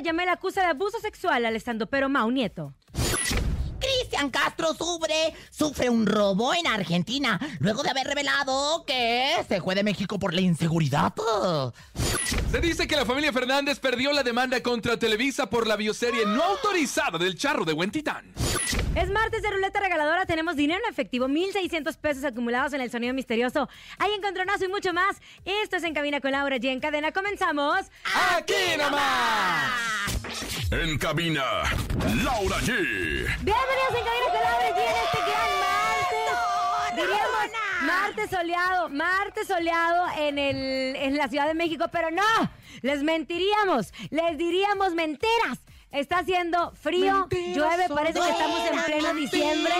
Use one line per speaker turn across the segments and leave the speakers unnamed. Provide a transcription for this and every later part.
Melissa Yamel acusa de abuso sexual al estandopero Mau Nieto.
Cristian Castro sufre, sufre un robo en Argentina luego de haber revelado que se fue de México por la inseguridad.
Se dice que la familia Fernández perdió la demanda contra Televisa por la bioserie no autorizada del charro de Huentitán.
Es martes de ruleta regaladora, tenemos dinero en efectivo, 1.600 pesos acumulados en el sonido misterioso. Hay encontronazo y mucho más. Esto es En Cabina con Laura y en cadena comenzamos.
¡Aquí nomás!
En cabina, Laura G.
Bienvenidos en Cabina con Laura y en este gran martes. Diríamos martes soleado, martes soleado en, el, en la Ciudad de México, pero no, les mentiríamos, les diríamos mentiras. Está haciendo frío,
Mentiras
llueve, parece que estamos en pleno diciembre.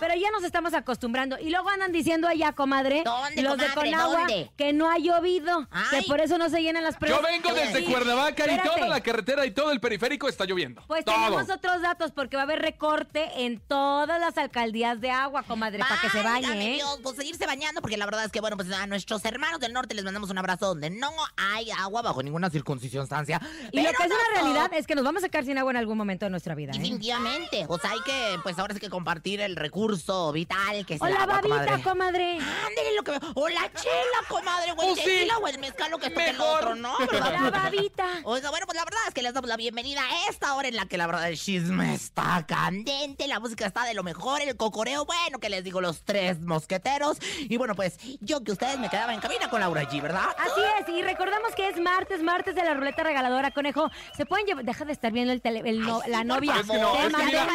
Pero ya nos estamos acostumbrando. Y luego andan diciendo allá, comadre,
¿Dónde,
los de
comadre?
Conagua,
¿Dónde?
que no ha llovido, que
Ay.
por eso no se llenan las
Yo
pruebas.
vengo desde
Sí.
Cuernavaca y toda la carretera y todo el periférico está lloviendo.
Pues
todo.
tenemos otros datos porque va a haber recorte en todas las alcaldías de agua, comadre, para que se bañe, ¿eh?
Dios, pues seguirse bañando, porque la verdad es que, bueno, pues a nuestros hermanos del norte les mandamos un abrazo donde no hay agua bajo ninguna circunstancia.
Y lo que es una realidad es que nos vamos a quedar sin agua en algún momento de nuestra vida, ¿eh?
Definitivamente. O sea, hay que, pues ahora sí que compartir el recurso vital que es el
Hola, babita,
comadre.
comadre.
Ándele lo que O la chela, comadre, el
Oh, sí.
o el mezcal, lo que toque el otro, ¿no?
Hola, babita.
Oiga, bueno, pues la verdad es que les damos la bienvenida a esta hora en la que la verdad el chisme está candente, la música está de lo mejor, el cocoreo, bueno, que les digo, los tres mosqueteros. Y bueno, pues yo que ustedes me quedaba en cabina con Laura G, ¿verdad?
Así es, y recordamos que es martes, martes de la ruleta regaladora, conejo. Se pueden llevar, deja de estar viendo el tele- el no-
Ay, sí,
la novia.
Es que no, es que mira.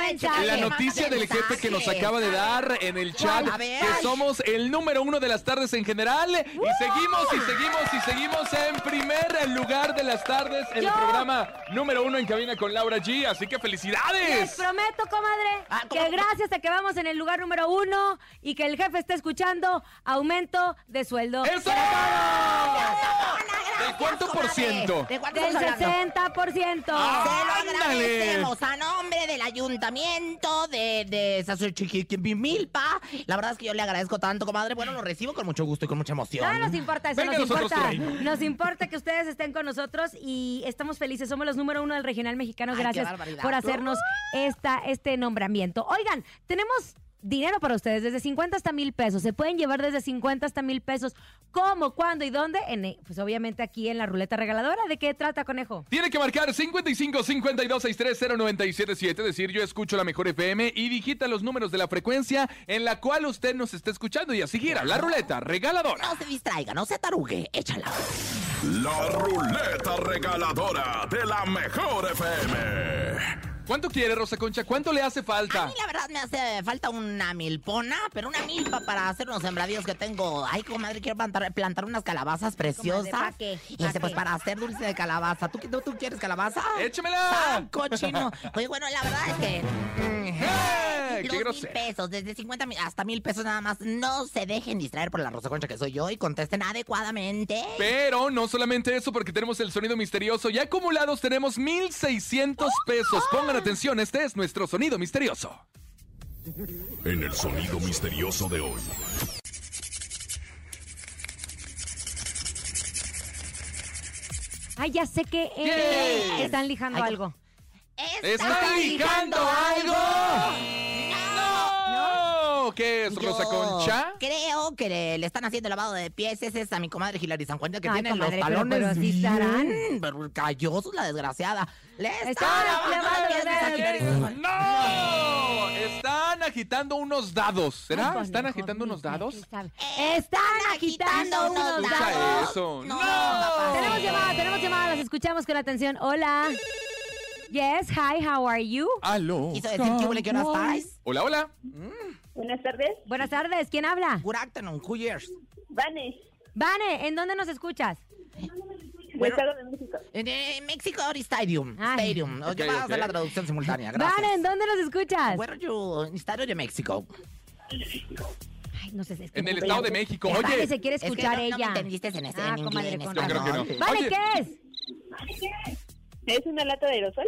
La noticia del jefe que nos
mensaje.
Acaba de dar en el chat,
A ver.
que somos el número uno de las tardes en general. Y seguimos y seguimos y seguimos en primer lugar de las tardes en el programa número uno en cabina con Laura G. Así que
Les
felicidades.
prometo, comadre,
Ah,
que gracias a que vamos en el lugar número uno y que el jefe esté escuchando, aumento de sueldo.
¡Eso! ¿De cuánto por ciento?
¿De cuánto
Del
estamos hablando?
60%.
Se lo
¡Ándale!
agradecemos a nombre del ayuntamiento de, de Sazochiquimilpa. La verdad es que yo le agradezco tanto, comadre. Bueno, lo recibo con mucho gusto y con mucha emoción.
No nos importa eso,
Venga
nos
nosotros
importa, nos importa que ustedes estén con nosotros y estamos felices. Somos los número uno del regional mexicano.
Ay, qué
Gracias
barbaridad.
por hacernos esta, este nombramiento. Oigan, tenemos dinero para ustedes, desde 50 hasta mil pesos. Se pueden llevar desde 50 hasta mil pesos. ¿Cómo, cuándo y dónde? En, eh, pues obviamente aquí en la ruleta regaladora. ¿De qué trata, conejo?
Tiene que marcar 55 52 63 0977, decir yo escucho la mejor FM y digita los números de la frecuencia en la cual usted nos está escuchando y así gira la ruleta regaladora.
No se distraiga, no se tarugue. Échala.
La ruleta regaladora de la mejor FM.
¿Cuánto quiere, Rosa Concha? ¿Cuánto le hace
A
falta?
mí la verdad me hace falta una milpona, pero una milpa para hacer unos sembradíos que tengo. Ay, comadre, quiero plantar, plantar unas calabazas preciosas.
¿para qué?
Y
¿para
este, pues para hacer dulce de calabaza. ¿Tú, tú, tú quieres calabaza?
¡Échemela!
¡Ah, cochino! Oye, bueno, la verdad es que... mm,
¡Eh!
Los
¡Qué
mil
grosero!
pesos, desde 50 mil hasta mil pesos nada más. No se dejen distraer por la Rosa Concha que soy yo y contesten adecuadamente.
Pero no solamente eso, porque tenemos el sonido misterioso. Y acumulados tenemos 1,600 pesos. Pongan atención, este es nuestro sonido misterioso.
En el sonido misterioso de hoy.
Ay, ya sé que
¿Qué?
están lijando
Ay,
algo.
¿Están ligando algo? ¿Qué es,
Yo
Rosa Concha?
Creo que le, le están haciendo lavado de pies. Ese es a mi comadre Hilary San Juan, que
Ay,
tiene
comadre,
los
pero-
talones
pero sí estarán.
pero callosos, la desgraciada. Le están lavando
lavando
los pies
de
a Hilary San Juan.
¡No! Están agitando unos dados. ¿Será?
Ay,
¿Están
conejo,
agitando unos dados?
Están agitando unos dados.
eso.
No,
¡No!
papá.
Tenemos llamada, tenemos llamada, las escuchamos con atención. Hola. Yes, hi, how are you?
¡Aló!
Quiso decir que huele que hora estáis.
Hola, hola.
Buenas tardes.
Buenas tardes, ¿quién habla?
Good afternoon, who years?
Vane,
Vane, ¿en dónde nos escuchas?
del
Bueno.
Estado de México.
En eh, Mexico Stadium.
Ay.
Stadium.
Ok,
Yo voy a hacer
ok.
la traducción simultánea. Gracias.
Vane, ¿en dónde nos escuchas?
Where are you? Estadio de México.
Ay, no sé. es que
En el
no-
Estado de México.
Vane
Oye,
se quiere
Es que
escuchar
no- no me
ella.
entendiste en ese-
ah,
en
comadre,
inglés,
con
yo
creo que no.
Vane,
Oye.
¿qué es?
¿Es una lata de aerosol?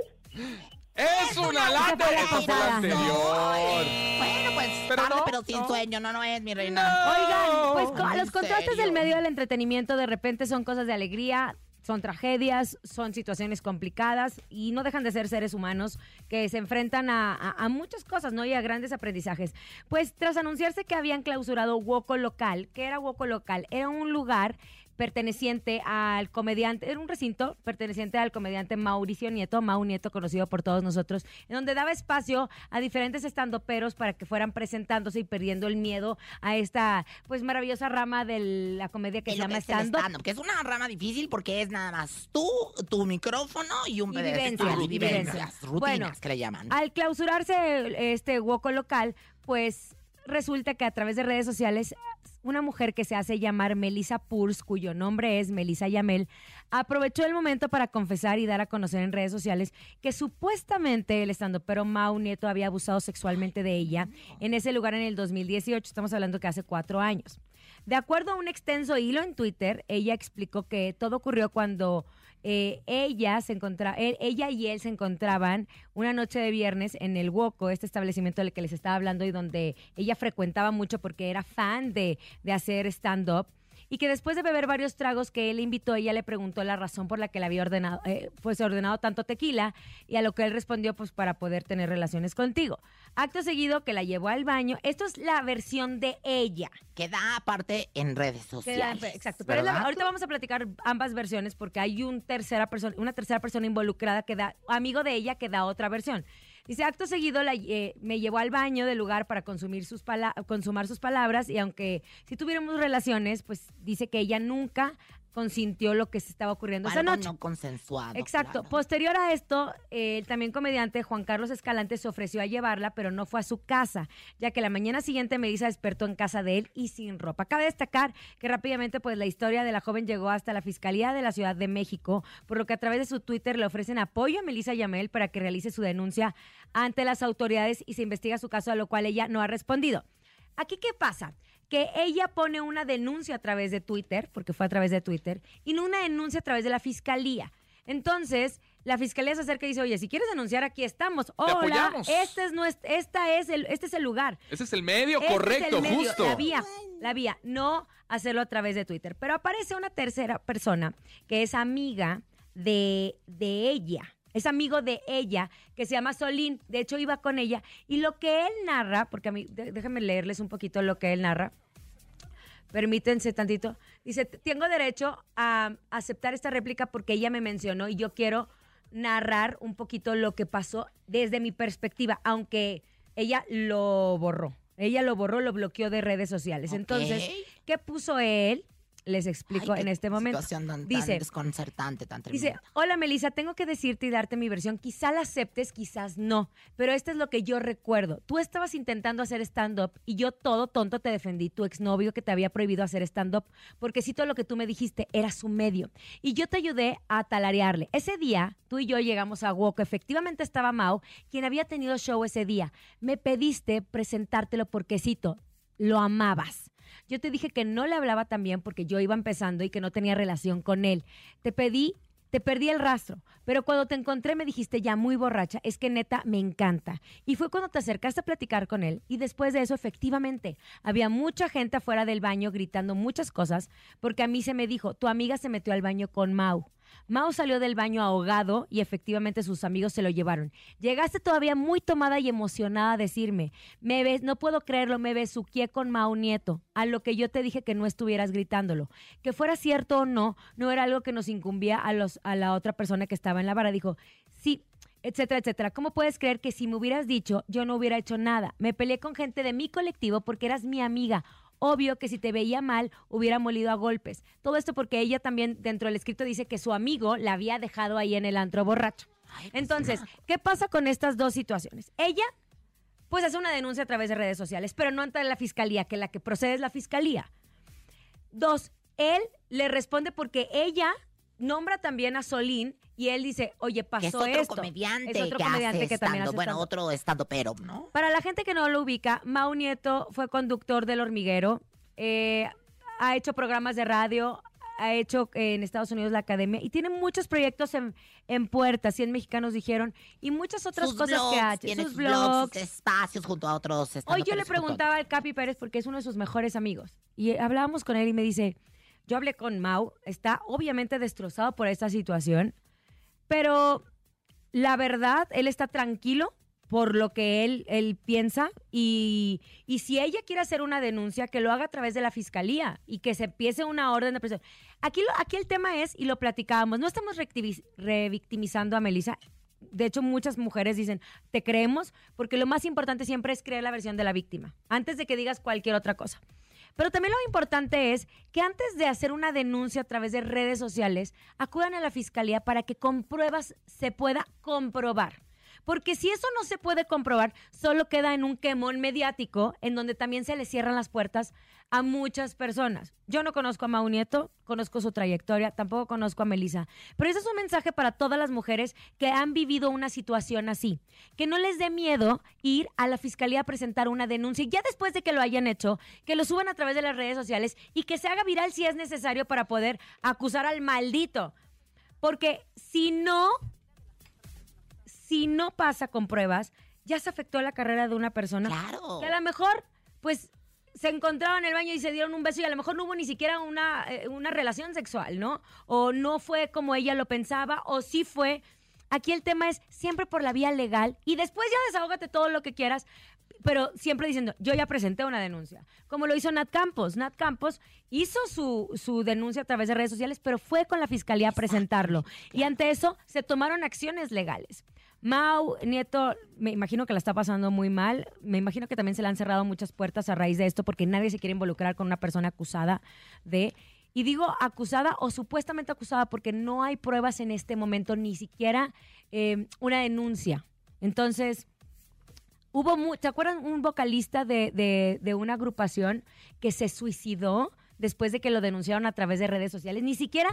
¡Es una lata!
La
Esa fue la
pasada.
anterior.
Bueno, pues
Pero
tarde,
no,
pero sin
no.
sueño. No, no es mi reina.
Oigan, pues co-
¿en
los contrastes
serio?
del medio del entretenimiento de repente son cosas de alegría, son tragedias, son situaciones complicadas y no dejan de ser seres humanos que se enfrentan a, a- a muchas cosas, ¿no? Y a grandes aprendizajes. Pues tras anunciarse que habían clausurado Woco Local, ¿qué era Woco Local? Era un lugar perteneciente al comediante, era un recinto perteneciente al comediante Mauricio Nieto, Mau Nieto conocido por todos nosotros, en donde daba espacio a diferentes estandoperos para que fueran presentándose y perdiendo el miedo a esta pues maravillosa rama de la comedia que se llama
es el
stand-up.
stand-up, que es una rama difícil porque es nada más tú, tu micrófono y un
Y vivencias,
Y
vivencias,
rutinas
Bueno,
que le llaman.
Al clausurarse este hueco local, pues resulta que a través de redes sociales una mujer que se hace llamar Melissa Purs, cuyo nombre es Melissa Yamel, aprovechó el momento para confesar y dar a conocer en redes sociales que supuestamente el estandopero Mau Nieto había abusado sexualmente de ella en ese lugar en el 2018. Estamos hablando que hace cuatro años. De acuerdo a un extenso hilo en Twitter, ella explicó que todo ocurrió cuando eh, ella se encontra, él- ella y él se encontraban una noche de viernes en el Woco, este establecimiento del que les estaba hablando y donde ella frecuentaba mucho porque era fan de, de hacer stand-up. Y que después de beber varios tragos que él invitó, ella le preguntó la razón por la que le había ordenado, eh, pues ordenado tanto tequila, y a lo que él respondió, pues para poder tener relaciones contigo. Acto seguido que la llevó al baño. Esto es la versión de ella.
Que da aparte en redes sociales.
exacto. Pero ahorita vamos a platicar ambas versiones porque hay un tercera persona, una tercera persona involucrada que da, amigo de ella que da otra versión. Dice, acto seguido la, eh, me llevó al baño del lugar para consumir sus consumar sus palabras y aunque si tuviéramos relaciones, pues dice que ella nunca consintió lo que se estaba ocurriendo esa noche.
no consensuado.
Exacto.
claro.
Posterior a esto, el también comediante Juan Carlos Escalante se ofreció a llevarla, pero no fue a su casa, ya que la mañana siguiente Melissa despertó en casa de él y sin ropa. Cabe destacar que rápidamente, pues la historia de la joven llegó hasta la Fiscalía de la Ciudad de México, por lo que a través de su Twitter le ofrecen apoyo a Melissa Yamel para que realice su denuncia ante las autoridades y se investiga su caso, a lo cual ella no ha respondido. Aquí, ¿qué pasa? Que ella pone una denuncia a través de Twitter, porque fue a través de Twitter, y no una denuncia a través de la fiscalía. Entonces, la fiscalía se acerca y dice, oye, si quieres denunciar, aquí estamos. Hola, este es, nuestro, esta es el, este es el lugar.
Ese es el medio
Este
correcto,
el medio,
justo.
La vía, la vía, no hacerlo a través de Twitter. Pero aparece una tercera persona que es amiga de, de ella. Es amigo de ella, que se llama Solín. De hecho, iba con ella. Y lo que él narra, porque a mí, déjenme leerles un poquito lo que él narra. Permítense tantito. Dice, tengo derecho a aceptar esta réplica porque ella me mencionó y yo quiero narrar un poquito lo que pasó desde mi perspectiva, aunque ella lo borró. Ella lo borró, lo bloqueó de redes sociales. Entonces. ¿qué puso él? Les explico
Ay,
en este momento.
Situación tan, tan
Dice,
desconcertante, tan
Dice,
tremenda.
hola Melissa, tengo que decirte y darte mi versión. Quizá la aceptes, quizás no, pero esto es lo que yo recuerdo. Tú estabas intentando hacer stand-up y yo todo tonto te defendí, tu exnovio que te había prohibido hacer stand-up, porque si todo lo que tú me dijiste era su medio. Y yo te ayudé a talarearle. Ese día, tú y yo llegamos a Woco, efectivamente estaba Mau, quien había tenido show ese día. Me pediste presentártelo porque cito, lo amabas. Yo te dije que no le hablaba tan bien porque yo iba empezando y que no tenía relación con él. Te pedí, te perdí el rastro, pero cuando te encontré me dijiste ya muy borracha, es que neta me encanta. Y fue cuando te acercaste a platicar con él y después de eso efectivamente había mucha gente afuera del baño gritando muchas cosas porque a mí se me dijo, tu amiga se metió al baño con Mau. Mau salió del baño ahogado y efectivamente sus amigos se lo llevaron. Llegaste todavía muy tomada y emocionada a decirme, me ves, no puedo creerlo, me besuqué con Mau Nieto, a lo que yo te dije que no estuvieras gritándolo. Que fuera cierto o no, no era algo que nos incumbía a, los, a la otra persona que estaba en la vara. Dijo, sí, etcétera, etcétera. ¿Cómo puedes creer que si me hubieras dicho, yo no hubiera hecho nada? Me peleé con gente de mi colectivo porque eras mi amiga. Obvio que si te veía mal, hubiera molido a golpes. Todo esto porque ella también dentro del escrito dice que su amigo la había dejado ahí en el antro borracho. Entonces, ¿qué pasa con estas dos situaciones? Ella, pues hace una denuncia a través de redes sociales, pero no ante la fiscalía, que la que procede es la fiscalía. Dos, él le responde porque ella nombra también a Solín y él dice, oye, pasó
es otro
esto.
comediante,
Es otro
que
comediante
hace
que también hace
Bueno, otro estando pero, ¿no?
Para la gente que no lo ubica, Mau Nieto fue conductor del hormiguero, eh, ha hecho programas de radio, ha hecho eh, en Estados Unidos la academia y tiene muchos proyectos en, en puerta, 100 mexicanos dijeron, y muchas otras
sus
cosas
blogs,
que ha hecho.
tiene
Sus
blogs, sus espacios junto a otros
Hoy yo le preguntaba al Capi Pérez porque es uno de sus mejores amigos y hablábamos con él y me dice, yo hablé con Mau, está obviamente destrozado por esta situación, pero la verdad, él está tranquilo por lo que él, él piensa y, y si ella quiere hacer una denuncia, que lo haga a través de la fiscalía y que se empiece una orden de presión. Aquí, lo- aquí el tema es, y lo platicábamos, no estamos revictimizando a Melissa. De hecho, muchas mujeres dicen, te creemos, porque lo más importante siempre es creer la versión de la víctima, antes de que digas cualquier otra cosa. Pero también lo importante es que antes de hacer una denuncia a través de redes sociales, acudan a la fiscalía para que con pruebas se pueda comprobar. Porque si eso no se puede comprobar, solo queda en un quemón mediático en donde también se le cierran las puertas a muchas personas. Yo no conozco a Mau Nieto, conozco su trayectoria, tampoco conozco a Melissa. Pero ese es un mensaje para todas las mujeres que han vivido una situación así. Que no les dé miedo ir a la fiscalía a presentar una denuncia ya después de que lo hayan hecho, que lo suban a través de las redes sociales y que se haga viral si es necesario para poder acusar al maldito. Porque si no, si no pasa con pruebas, ya se afectó la carrera de una persona
Claro.
que a lo mejor, pues, se encontraron en el baño y se dieron un beso y a lo mejor no hubo ni siquiera una, eh, una relación sexual, ¿no? O no fue como ella lo pensaba, o sí fue. Aquí el tema es siempre por la vía legal y después ya desahógate todo lo que quieras, pero siempre diciendo, yo ya presenté una denuncia. Como lo hizo Nat Campos. Nat Campos hizo su, su denuncia a través de redes sociales, pero fue con la fiscalía a presentarlo. Y ante eso se tomaron acciones legales. Mau Nieto, me imagino que la está pasando muy mal. Me imagino que también se le han cerrado muchas puertas a raíz de esto porque nadie se quiere involucrar con una persona acusada de... Y digo acusada o supuestamente acusada porque no hay pruebas en este momento, ni siquiera eh, una denuncia. Entonces, hubo, mu- ¿te acuerdan un vocalista de- de una agrupación que se suicidó después de que lo denunciaron a través de redes sociales? Ni siquiera,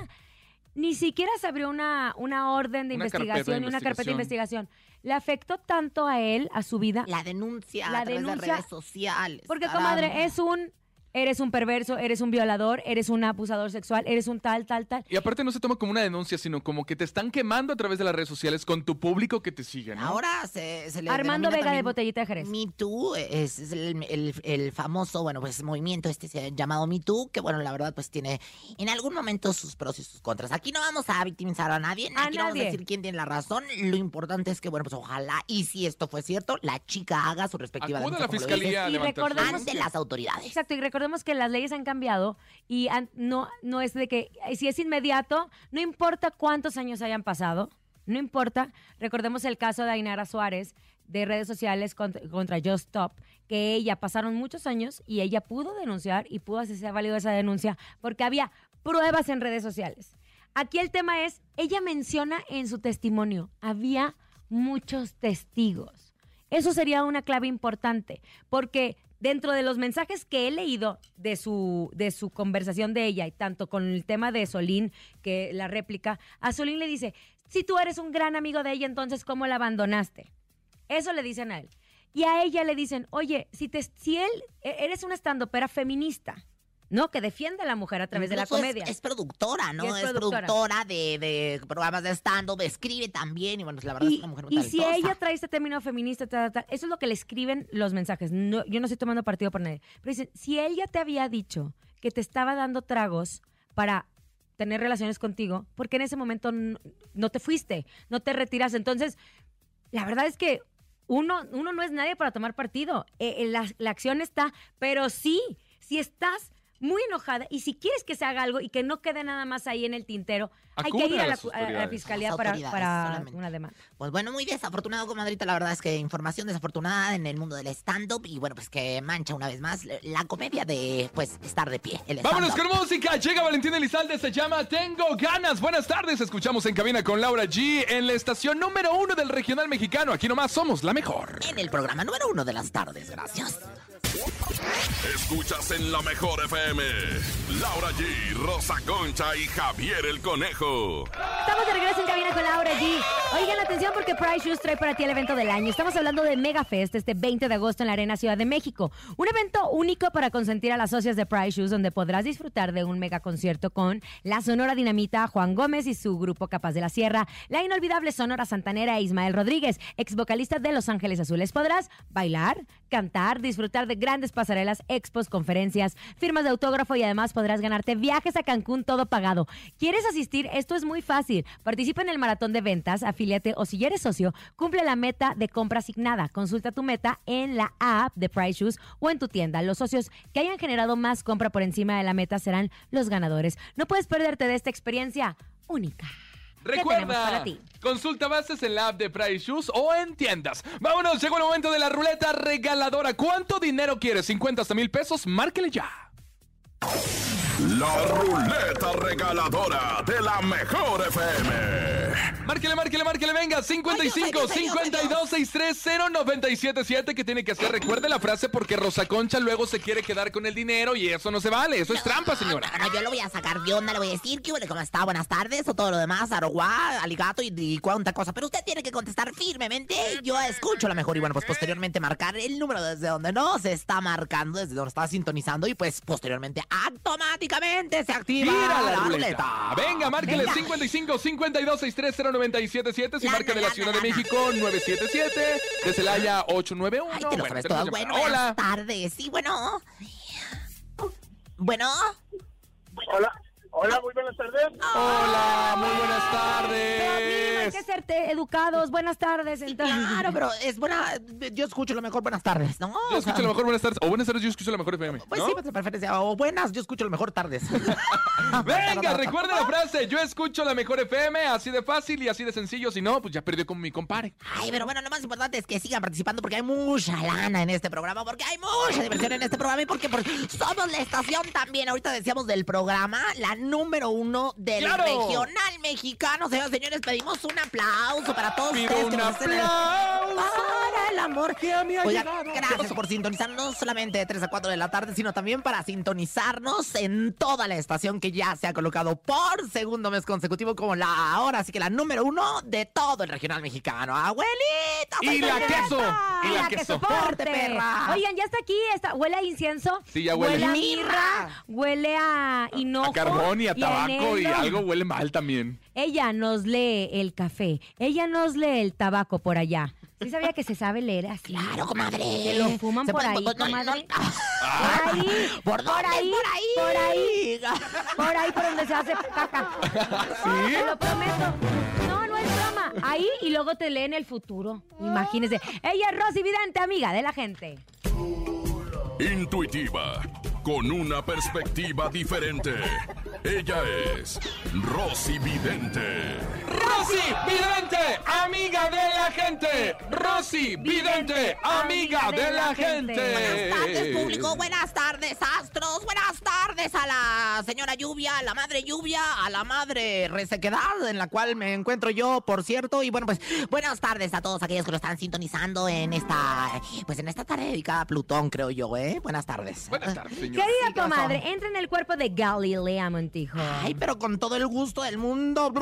ni siquiera se abrió una, una orden de
Una de
investigación y una carpeta de investigación. Le afectó tanto a él, a su vida,
La denuncia
La
a
denuncia-
de redes sociales.
porque,
caramba.
comadre, es un... Eres un perverso, eres un violador, eres un abusador sexual, eres un tal, tal, tal.
Y aparte no se toma como una denuncia, sino como que te están quemando a través de las redes sociales con tu público que te sigue, ¿no?
Ahora se, se le
Armando Vega de Botellita de Jerez.
Me Too es, es el, el- el famoso, bueno, pues movimiento este se- llamado Me Too, que bueno, la verdad pues tiene en algún momento sus pros y sus contras. Aquí no vamos a victimizar a nadie,
A
aquí no vamos a
nadie.
decir quién tiene la razón. Lo importante es que, bueno, pues ojalá, y si esto fue cierto, la chica haga su respectiva
Acuda a
denuncia,
la
como lo
fiscalía a
Y
ante las autoridades.
Exacto, y recordemos que las leyes han cambiado y no, no es de que si es inmediato, no importa cuántos años hayan pasado, no importa. Recordemos el caso de Ainara Suárez, de redes sociales contra, contra Just Stop, que ella pasaron muchos años y ella pudo denunciar y pudo hacerse válido esa denuncia porque había pruebas en redes sociales. Aquí el tema es, ella menciona en su testimonio, había muchos testigos. Eso sería una clave importante, porque dentro de los mensajes que he leído de su, de su conversación de ella, y tanto con el tema de Solín, que la réplica, a Solín le dice, si tú eres un gran amigo de ella, entonces ¿cómo la abandonaste? Eso le dicen a él. Y a ella le dicen, oye, si, te, si él, e- eres una estandopera feminista, ¿no? Que defiende a la mujer a través de la
Incluso es-
comedia.
Es, productora, ¿no?
Es
Es,
productora.
productora, de, de programas de stand-up, escribe también. Y bueno, la verdad es
Y,
una mujer muy
y si
talentosa.
ella trae este término feminista, ta, ta, ta, eso es lo que le escriben los mensajes. No, yo no estoy tomando partido por nadie. Pero dicen, si ella te había dicho que te estaba dando tragos para tener relaciones contigo, porque en ese momento no, no te fuiste, no te retiras. Entonces, la verdad es que uno, uno no es nadie para tomar partido. Eh, eh, la, la acción está, pero sí, si estás muy enojada y si quieres que se haga algo y que no quede nada más ahí en el tintero, hay que ir
a
a la, a la fiscalía para, una demanda.
Pues bueno, muy desafortunado, comadrita. La verdad es que información desafortunada en el mundo del stand-up. Y bueno, pues que mancha una vez más la comedia de, pues, estar de pie. El
Vámonos con música. Llega Valentín Elizalde, se llama Tengo Ganas. Buenas tardes. Escuchamos en cabina con Laura G en la estación número uno del regional mexicano. Aquí nomás somos la mejor.
En el programa número uno de las tardes. Gracias.
Escuchas en la mejor FM. Laura G, Rosa Concha y Javier el Conejo.
Estamos de regreso en cabina con Laura G. Oigan atención porque Price Shoes trae para ti el evento del año. Estamos hablando de Mega Fest este 20 de agosto en la Arena Ciudad de México. Un evento único para consentir a las socias de Price Shoes donde podrás disfrutar de un mega concierto con la Sonora Dinamita, Juan Gómez y su grupo Capaz de la Sierra, la inolvidable Sonora Santanera e Ismael Rodríguez, ex vocalista de Los Ángeles Azules. Podrás bailar, cantar, disfrutar de grandes pasarelas, expos, conferencias, firmas de autógrafo y además podrás ganarte viajes a Cancún todo pagado. ¿Quieres asistir? Esto es muy fácil. Participa en el maratón de ventas, afíliate o si eres socio, cumple la meta de compra asignada. Consulta tu meta en la app de Price Shoes o en tu tienda. Los socios que hayan generado más compra por encima de la meta serán los ganadores. No puedes perderte de esta experiencia única. ¿Qué tenemos
Recuerda,
para ti?
consulta bases en la app de Price Shoes o en tiendas. Vámonos, llegó el momento de la ruleta regaladora. ¿Cuánto dinero quieres? ¿50 hasta mil pesos? Márquele ya.
La ruleta regaladora de la mejor FM.
Márquele, márquele, márquele, venga. 55
Ay, Dios, ay, ay,
52 630 977 ¿Qué tiene que hacer? Recuerde la frase porque Rosa Concha luego se quiere quedar con el dinero y eso no se vale. Eso es trampa, señora.
No, no, yo lo voy a sacar de onda, le voy a decir que cómo está, buenas tardes, o todo lo demás, aroguá, aligato y, y cuánta cosa. Pero usted tiene que contestar firmemente. Yo escucho la mejor y bueno, pues posteriormente marcar el número desde donde no se está marcando, desde donde está sintonizando y pues posteriormente automáticamente se activa
la,
la
ruleta. Venga, márquele
Venga.
55 52 630 977 Si marca de la Ciudad de. México 977 De Celaya 891
Ay, te lo
Bueno,
sabes
tenemos
todas.
llamada.
Bueno,
Hola.
buenas tardes. Sí, bueno. Bueno.
Hola, hola, muy buenas tardes.
Hola, muy buenas
Pero mínimo hay
tardes.
que ser educados. Buenas tardes, entonces.
Claro, pero es buena. Yo escucho lo mejor buenas tardes, ¿no?
Yo
O sea,
escucho lo mejor buenas tardes. O buenas tardes, yo escucho la mejor FM.
Pues sí, pues preferencia. O buenas, yo escucho lo mejor tardes.
Venga, recuerde la frase. Yo escucho la mejor FM. Así de fácil y así de sencillo. Si no, pues ya perdió con mi compare.
Ay, pero bueno, lo más importante es que sigan participando porque hay mucha lana en este programa, porque hay mucha diversión en este programa y porque, porque somos la estación también. Ahorita decíamos del programa, la número uno del
¡Claro!
regional mexicano. Señoras y señores, pedimos un aplauso para todos
Pido
ustedes
un
que
aplauso.
para el amor
que a mí ha llegado. ¿Qué
gracias por sintonizar no solamente de 3 a 4 de la tarde, sino también para sintonizarnos en toda la estación que ya se ha colocado por segundo mes consecutivo como la ahora, así que la número uno de todo el regional mexicano. ¡Abuelita!
Y la queso. Y la
que
queso.
soporte.
perra.
Oigan, ya está aquí. Está, huele a incienso.
Sí, ya huele.
a
Mirra.
mirra. Huele a hinojo.
A carbón y a tabaco y algo huele mal también.
Ella nos lee el café. Ella nos lee el tabaco por allá. ¿Sí sabía que se sabe leer así?
Claro, comadre.
Que lo fuman
Se
por
puede-
ahí,
no, no.
Por ahí.
¿Por
ahí.
Por ahí.
Por ahí. Por ahí por donde se hace caca.
¿Sí?
Te lo prometo. No, no es broma. Ahí y luego te leen el futuro. Imagínense. Ella es Rosy Vidente, amiga de la gente.
Intuitiva, con una perspectiva diferente. Ella es Rosy Vidente.
Rosy Vidente, amiga de la gente. Rosy Vidente, amiga de la gente.
Buenas tardes, público. Buenas tardes, astros. Buenas tardes a la señora lluvia, a la madre lluvia, a la madre resequedad en la cual me encuentro yo, por cierto. Y bueno, pues buenas tardes a todos aquellos que lo están sintonizando en esta, pues en esta tarde dedicada a Plutón, creo yo, ¿eh? Buenas tardes.
Buenas tardes, señor.
Querida comadre, entra en el cuerpo de Galilea Montijo.
Ay, pero con todo el gusto del mundo.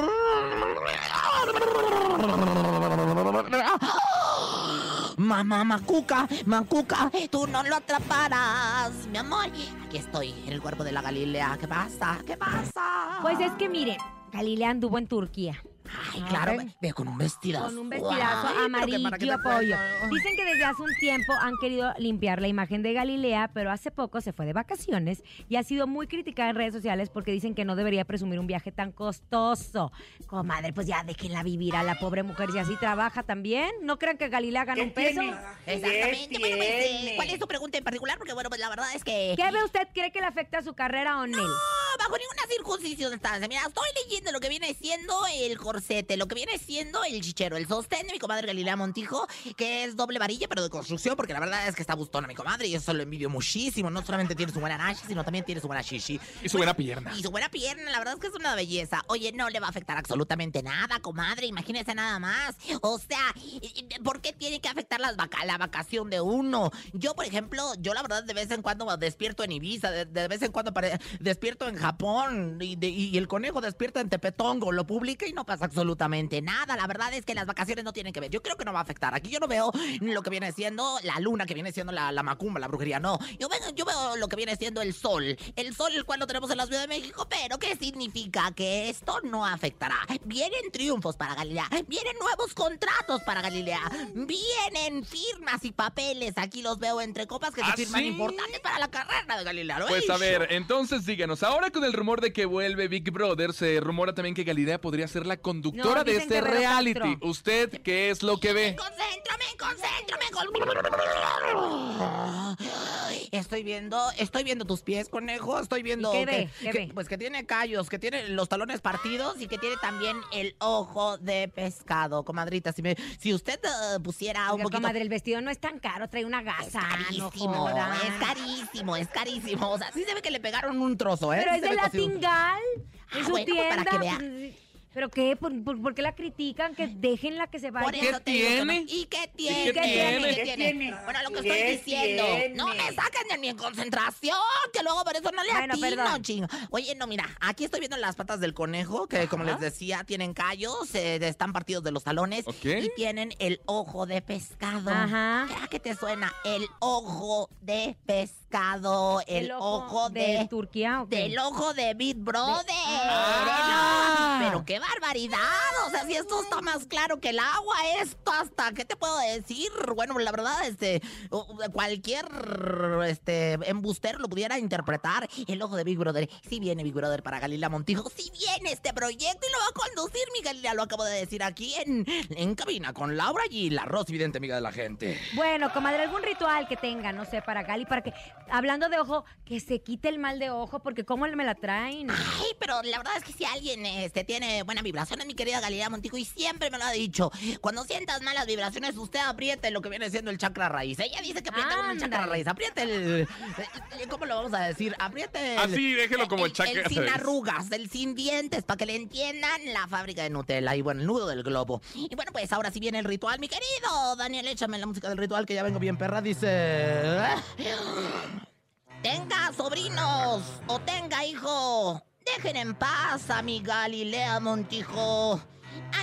Mamá Macuca, Macuca, tú no lo atraparás, mi amor. Aquí estoy, en el cuerpo de la Galilea. ¿Qué pasa? ¿Qué pasa?
Pues es que miren, Galilea anduvo en Turquía.
Ay, claro, ve, con un vestidazo.
Con un vestidazo
Ay,
amarillo pollo.
cuento.
Dicen que desde hace un tiempo han querido limpiar la imagen de Galilea, pero hace poco se fue de vacaciones y ha sido muy criticada en redes sociales porque dicen que no debería presumir un viaje tan costoso. Comadre, pues ya déjenla vivir a la pobre mujer si así trabaja también. ¿No crean que Galilea gana un peso?
Exactamente. Bueno, pues, eh, ¿cuál es tu pregunta en particular? Porque, bueno, pues la verdad es que...
¿Qué ve usted? ¿Cree que le afecta a su carrera o no?
No, bajo ninguna circunstancia. Mira, estoy leyendo lo que viene siendo el corsete, lo que viene siendo el chichero, el sostén de mi comadre Galilea Montijo, que es doble varilla, pero de construcción, porque la verdad es que está bustona mi comadre y eso lo envidio muchísimo. No solamente tiene su buena nashi, sino también tiene su buena shishi.
Y su buena pierna.
Y su buena pierna, la verdad es que es una belleza. Oye, no le va a afectar absolutamente nada, comadre. Imagínese nada más. O sea, ¿por qué tiene que afectar las vaca la vacación de uno? Yo, por ejemplo, yo la verdad de vez en cuando despierto en Ibiza, de, de vez en cuando despierto en Japón y, de- y el conejo despierta en Tepetongo, lo publica y no pasa absolutamente nada. La verdad es que las vacaciones no tienen que ver. Yo creo que no va a afectar. Aquí yo no veo lo que viene siendo la luna, que viene siendo la, la macumba, la brujería. No, yo veo, yo veo lo que viene siendo el sol. El sol, el cual lo tenemos en la Ciudad de México, pero ¿qué significa? Que esto no afectará. Vienen triunfos para Galilea, vienen nuevos contratos para Galilea, vienen firmas y papeles. Aquí los veo entre copas que se
¿Ah,
firman
sí?
importantes para la carrera de Galilea. ¿lo
Pues a ver, entonces díganos, ahora con el rumor de que vuelve Big Brother, se rumora también que Galilea podría ser la conductora
No,
de este reality.
Castro.
¿Usted qué es lo que ve?
Concéntrame, concéntrame. con- Estoy viendo, estoy viendo tus pies, conejo. Estoy viendo
¿Y qué
que,
ve? ¿Qué
que-
ve?
pues que tiene callos, que tiene los talones partidos y que tiene también el ojo de pescado, comadrita. Si me, si usted eh, pusiera un
Oiga,
poquito
comadre, el vestido no es tan caro, trae una
es
gasa, no
carísimo,
joda.
es carísimo, es carísimo. O sea, sí se ve que le pegaron un trozo, ¿eh?
Pero
Sí
es de
ve cosido.
Latin Gal,
Ah,
es su
bueno, pues,
tienda.
para que vea.
¿Pero qué? ¿Por, por, por qué la critican? Que déjenla que se vaya.
Por eso te digo que no-
tiene?
¿Y qué
qué
tiene?
tiene?
¿Qué tiene? Bueno, lo que estoy
¿Qué
diciendo.
tiene?
No me saquen de mi concentración, que luego por eso no le
Bueno,
atino, chingo. Oye, no, mira, aquí estoy viendo las patas del conejo, que como les decía, tienen callos, eh, están partidos de los talones
Ok.
y tienen el ojo de pescado.
Ajá.
¿A qué te suena? El ojo de pescado, el, ojo, de...
Turquía o qué?
Del ojo de Big Brother.
Ah.
Pero qué barbaridad. O sea, si esto está más claro que el agua, esto hasta, ¿qué te puedo decir? Bueno, la verdad, este, cualquier este embustero lo pudiera interpretar. El ojo de Big Brother. Si viene Big Brother para Galilea Montijo, si viene este proyecto y lo va a conducir mi Galilea, lo acabo de decir aquí en, en cabina con Laura y la Rosy Vidente, amiga de la gente.
Bueno, comadre, algún ritual que tenga, no sé, para Gali, para que, hablando de ojo, que se quite el mal de ojo, porque cómo me la traen.
Ay, pero la verdad es que si alguien este, tiene vibración es mi querida Galilea Montijo y siempre me lo ha dicho. Cuando sientas malas vibraciones, usted apriete lo que viene siendo el chakra raíz. Ella dice que apriete con el chakra raíz. Apriete el... ¿Cómo lo vamos a decir? Apriete el...
Así, déjelo como el chakra
El sin
raíz.
arrugas, el sin dientes, para que le entiendan la fábrica de Nutella y bueno, el nudo del globo. Y bueno, pues ahora sí viene el ritual, mi querido. Daniel, échame la música del ritual que ya vengo bien perra. Dice... Tenga sobrinos o tenga hijo, dejen en paz a mi Galilea Montijo.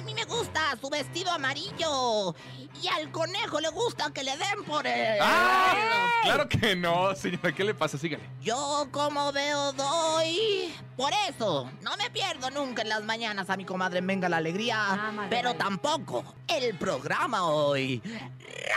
A mí me gusta su vestido amarillo y al conejo le gusta que le den por él.
¡Ah! Claro que no, señora. ¿Qué le pasa? Sígale.
Yo como veo doy. Por eso, no me pierdo nunca en las mañanas a mi comadre Venga la Alegría,
Ah, madre,
pero tampoco el programa hoy.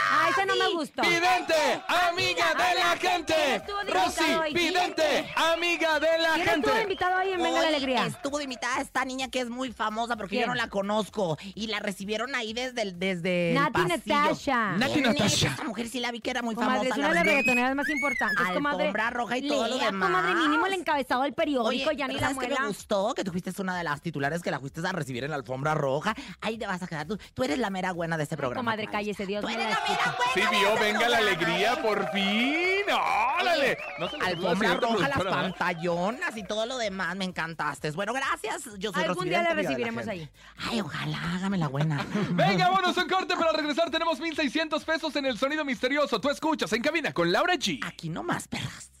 Ah, ese no me gustó.
Vidente, amiga de la gente. Rosy? Vidente, amiga de la
¿Quién estuvo
gente.
invitado hoy en Venga la Alegría?
Estuvo invitada esta niña que es muy famosa, porque yo
¿Quién?
no la conozco. México y la recibieron ahí desde el desde
Nati. Natasha.
Nati. Natasha.
Esa mujer sí la vi que era muy
Comadre, es
famosa.
una de
la
las reggaetoneras más importantes, comadre.
Alfombra roja y todo lo demás.
comadre, mínimo el encabezado del periódico,
Oye,
ya ni
¿pero
la
¿sabes qué
muela.
me gustó? Que tú fuiste una de las titulares que la fuiste a recibir en la alfombra roja. Ahí te vas a quedar tú. Tú eres la mera buena de este
Ay,
programa.
comadre, cállese, Dios
Tú eres
la
la mera buena
Sí, vio,
este
venga la alegría,
¿eh?
por fin. ¡Órale! No se
Alfombra roja, las
¿verdad?
pantallonas y todo lo demás. Me encantaste. Bueno, gracias. Yo soy
Algún
Rosy
día la recibiremos
gente. Ay, ojalá, hágame la buena.
Venga, vámonos un corte para regresar. Tenemos 1600 pesos en el sonido misterioso. Tú escuchas en cabina con Laura G.
Aquí nomás, perras.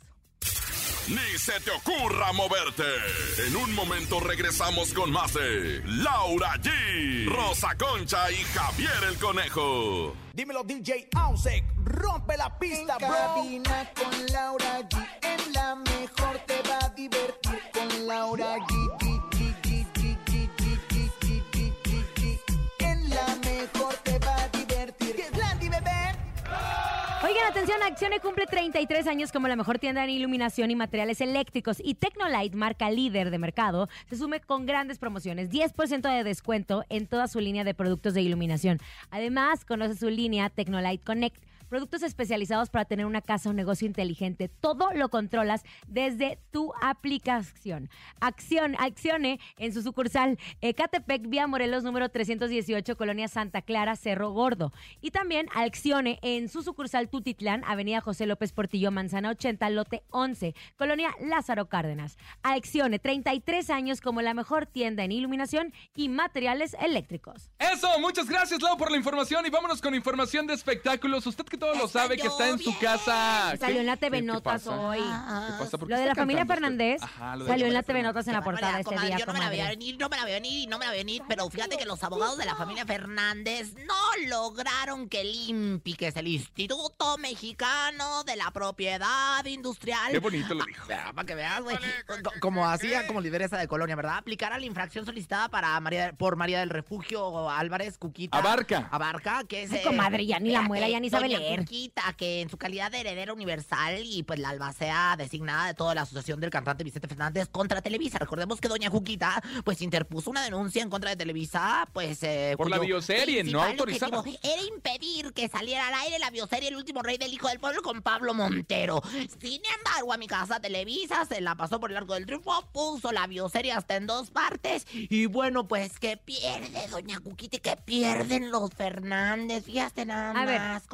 Ni se te ocurra moverte. En un momento regresamos con más de Laura G, Rosa Concha y Javier el Conejo.
Dímelo DJ Ausek, rompe la pista,
En cabina con Laura G. En la mejor te va a divertir con Laura G,
atención, Accione cumple 33 años como la mejor tienda en iluminación y materiales eléctricos y Tecnolight, marca líder de mercado, se sume con grandes promociones, 10% de descuento en toda su línea de productos de iluminación. Además, conoce su línea Tecnolight Connect. Productos especializados para tener una casa o negocio inteligente. Todo lo controlas desde tu aplicación. Acción, accione en su sucursal Ecatepec, Vía Morelos, número 318, Colonia Santa Clara, Cerro Gordo. Y también accione en su sucursal Tutitlán, Avenida José López Portillo, Manzana 80, Lote 11, Colonia Lázaro Cárdenas. Accione, 33 años como la mejor tienda en iluminación y materiales eléctricos.
Eso, muchas gracias, Lau, por la información. Y vámonos con información de espectáculos. Usted que todo lo sabe, que está en su casa. ¿Qué-
Salió en la TV Notas hoy.
¿Qué pasa? ¿Por qué
Lo de la familia? Fernández salió en la TV. Notas en la portada este día,
Yo no me la veía
comadre.
venir, no me la veía venir, no me la veía venir, pero fíjate que los abogados de la familia Fernández no lograron que el INPI, que es el Instituto Mexicano de la Propiedad Industrial.
Qué bonito lo dijo.
Ya, para que veas, güey. Co- Como hacía como lideresa de colonia, ¿verdad? Aplicara la infracción solicitada para María, por María del Refugio Álvarez Cuquita.
Abarca.
Abarca, que es.
Ay,
eh,
comadre, ya ni la
espérate,
muela, ya ni sabe
doña Cuquita, que en su calidad de heredera universal y pues la albacea designada de toda la asociación del cantante Vicente Fernández contra Televisa. Recordemos que doña Juquita pues interpuso una denuncia en contra de Televisa, pues eh,
Por la bioserie, no autorizada.
Era impedir que saliera al aire la bioserie El último rey del hijo del pueblo con Pablo Montero. Sin embargo, a mi casa Televisa se la pasó por el arco del triunfo, puso la bioserie hasta en dos partes y bueno, pues que pierde doña Cuquita y que pierden los Fernández. Fíjate nada
A ver.
más,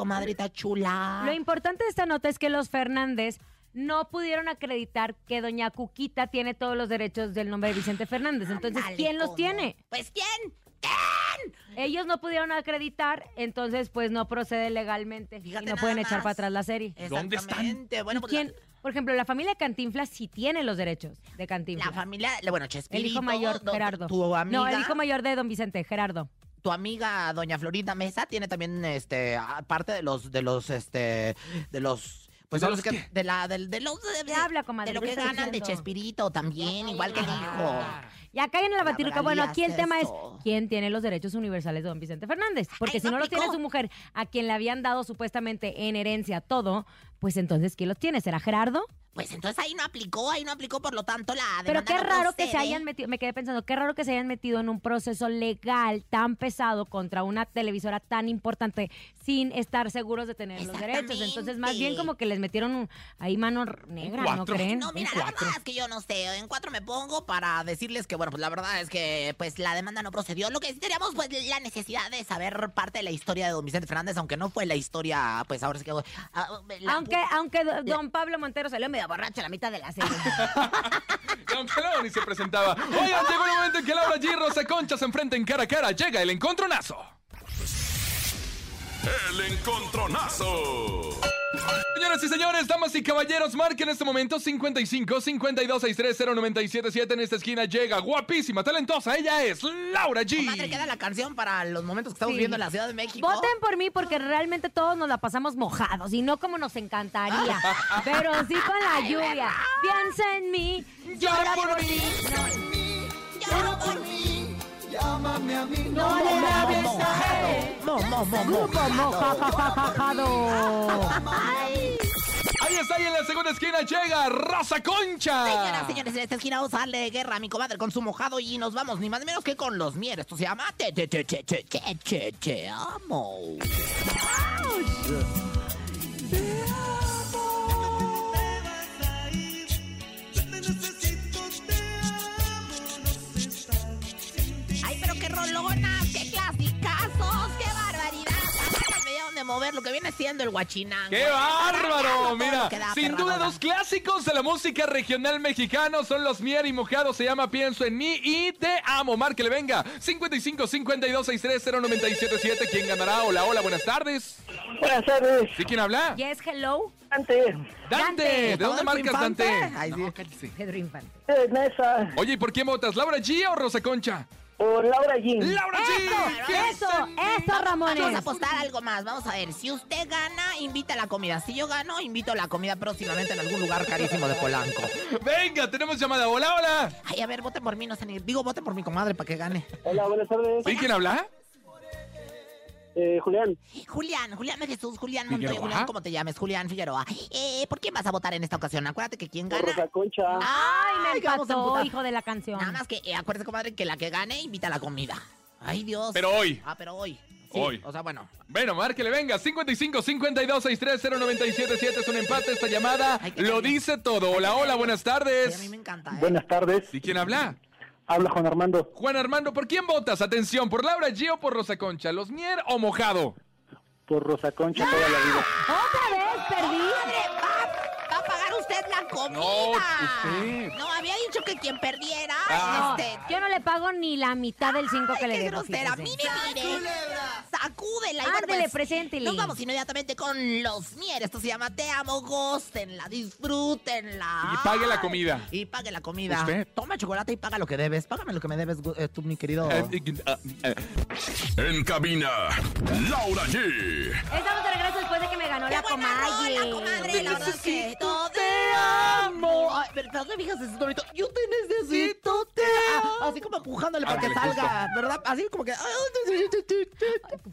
chula.
Lo importante de esta nota es que los Fernández no pudieron acreditar que doña Cuquita tiene todos los derechos del nombre de Vicente Fernández. Entonces,
Ándale,
¿quién los
¿cómo?
tiene?
Pues ¿quién?
Ellos no pudieron acreditar, entonces pues no procede legalmente
Fíjate
y no
nada
pueden echar
más.
para atrás la serie.
¿Dónde están?
Exactamente. Bueno,
¿Y
pues
quién? Por ejemplo, la familia Cantinflas sí tiene los derechos de
la,
Cantinflas.
la familia, bueno,
el
Chespirito.
hijo mayor,
do-
Gerardo.
Tu amiga,
No, el hijo mayor de don Vicente, Gerardo.
Tu amiga doña Florinda Mesa tiene también, este, parte de los, de los, este, de los... Pues
¿De
son
los
que,
qué?
de la, del- de, los, de,
¿Qué habla, comadre?
de lo
¿Qué
que ganan de
diciendo?
Chespirito también, igual que el hijo.
Ya caen en la batirrica. Bueno, aquí el tema es quién tiene los derechos universales de don Vicente Fernández. Porque
Ay,
si
no
no los tiene su mujer, a quien le habían dado supuestamente en herencia todo, pues entonces ¿quién los tiene? ¿Será Gerardo?
Pues entonces ahí no aplicó, ahí no aplicó, por lo tanto la
Pero
demanda
qué
no
raro que se hayan metido, me quedé pensando, qué raro que se hayan metido en un proceso legal tan pesado contra una televisora tan importante sin estar seguros de tener los derechos. Entonces, más bien como que les metieron un- ahí mano negra, ¿no creen?
No, mira, la
cuatro.
verdad es que yo no sé. En cuatro me pongo para decirles que, bueno, pues la verdad es que pues la demanda no procedió. Lo que sí teníamos, pues, la necesidad de saber parte de la historia de don Vicente Fernández, aunque no fue la historia, pues ahora sí que. ah, la-
Aunque, aunque do- don Pablo Montero salió medio borracho a la mitad de la serie.
Don Pelón y se presentaba. Oigan, llegó el momento en que Laura G Rosa Concha se enfrenten cara a cara. Llega el encontronazo.
El encontronazo.
Señoras y señores, damas y caballeros, marquen en este momento 55 52 630 977. En esta esquina llega guapísima, talentosa. Ella es Laura G.
Madre, queda la canción para los momentos que estamos
Sí.
viviendo en la Ciudad de México.
Voten por mí porque realmente todos nos la pasamos mojados y no como nos encantaría, pero sí con la lluvia. Piensa en mí, llora por mí.
Llora por mí, Dame a mí,
no, no
Ahí está, y en la segunda esquina llega Raza Concha.
Señoras, señores, en esta esquina vamos a guerra a mi comadre con su mojado y nos vamos ni más ni menos que con los mieres. Esto se llama Te, te, te, te, te, te, te, te amo. De mover lo que viene siendo el guachinán.
¡Qué bárbaro! Mira, sin duda dos clásicos de la música regional mexicano son los Mier y Mojado. Se llama Pienso en mí y Te amo. Márquele, venga. 55 52 63 0977. ¿Quién ganará? Hola, hola, buenas tardes.
Buenas tardes.
¿Sí quién habla?
Yes, hello.
Dante,
Dante. ¿De dónde marcas,
Infante.
Dante?
Ay, sí.
Pedro Infante.
eh,
Oye, ¿y por quién votas? ¿Laura G o Rosa Concha?
Por Laura Jean.
¡Laura G! ¿Qué
Eso,
hacen?
eso,
Vamos a
Ramones.
apostar algo más. Vamos a ver. Si usted gana, invita la comida. Si yo gano, invito la comida próximamente en algún lugar carísimo de Polanco.
Venga, tenemos llamada. Hola, hola.
Ay, a ver, voten por mí, no sé ni. Digo, voten por mi comadre para que gane.
Hola, buenas tardes.
¿Sí quién habla?
Eh, Julián,
Julián, Julián de Jesús, Julián
Figueroa.
Montoya, Julián, ¿cómo te llames? Julián Figueroa. Eh, ¿Por quién vas a votar en esta ocasión? Acuérdate que quien
por
gana.
Rosa Concha.
Ay, me
Ay, vamos a
empató,
empujar.
hijo de la canción.
Nada más que, eh, acuérdate, comadre, que la que gane invita la comida. Ay, Dios.
Pero hoy.
Ah, pero hoy. Sí,
Hoy.
O sea, bueno.
Bueno, márquele, venga. 55 52 63 0977 es un empate. Esta llamada
Ay, qué
lo dice todo. Hola, hola, buenas
Ay, a mí
tardes.
me encanta, ¿eh?
Buenas tardes.
¿Y quién habla?
Habla Juan Armando.
Juan Armando, ¿por quién votas? Atención, ¿por Laura G o por Rosa Concha? ¿Los Mier o Mojado?
Por Rosa Concha toda la vida.
¿Otra vez perdí?
La comida?
No.
No, había dicho que quien perdiera,
Ah.
este...
Yo no le pago ni la mitad del 5 que le
qué
debo.
grosera.
fíjese.
Mire, mire. Sacúdela.
Ándele,
pues,
preséntele.
Nos vamos inmediatamente con los mier. Esto se llama Te amo, góstenla, disfrútenla.
Y pague la comida.
Y pague la comida.
¿Usted?
Toma chocolate y paga lo que debes. Págame lo que me debes, eh, tú, mi querido.
Eh, eh, ah, eh.
En cabina, Laura G.
Estamos de regreso después de que me ganó
¡Qué
la comadre.
rola, comadre! La verdad es que amo. Ay, pero, pero no fijas ese tonito. Yo te necesito, te amo. Así como empujándole para que salga, ¿verdad? Así como que...
Ay,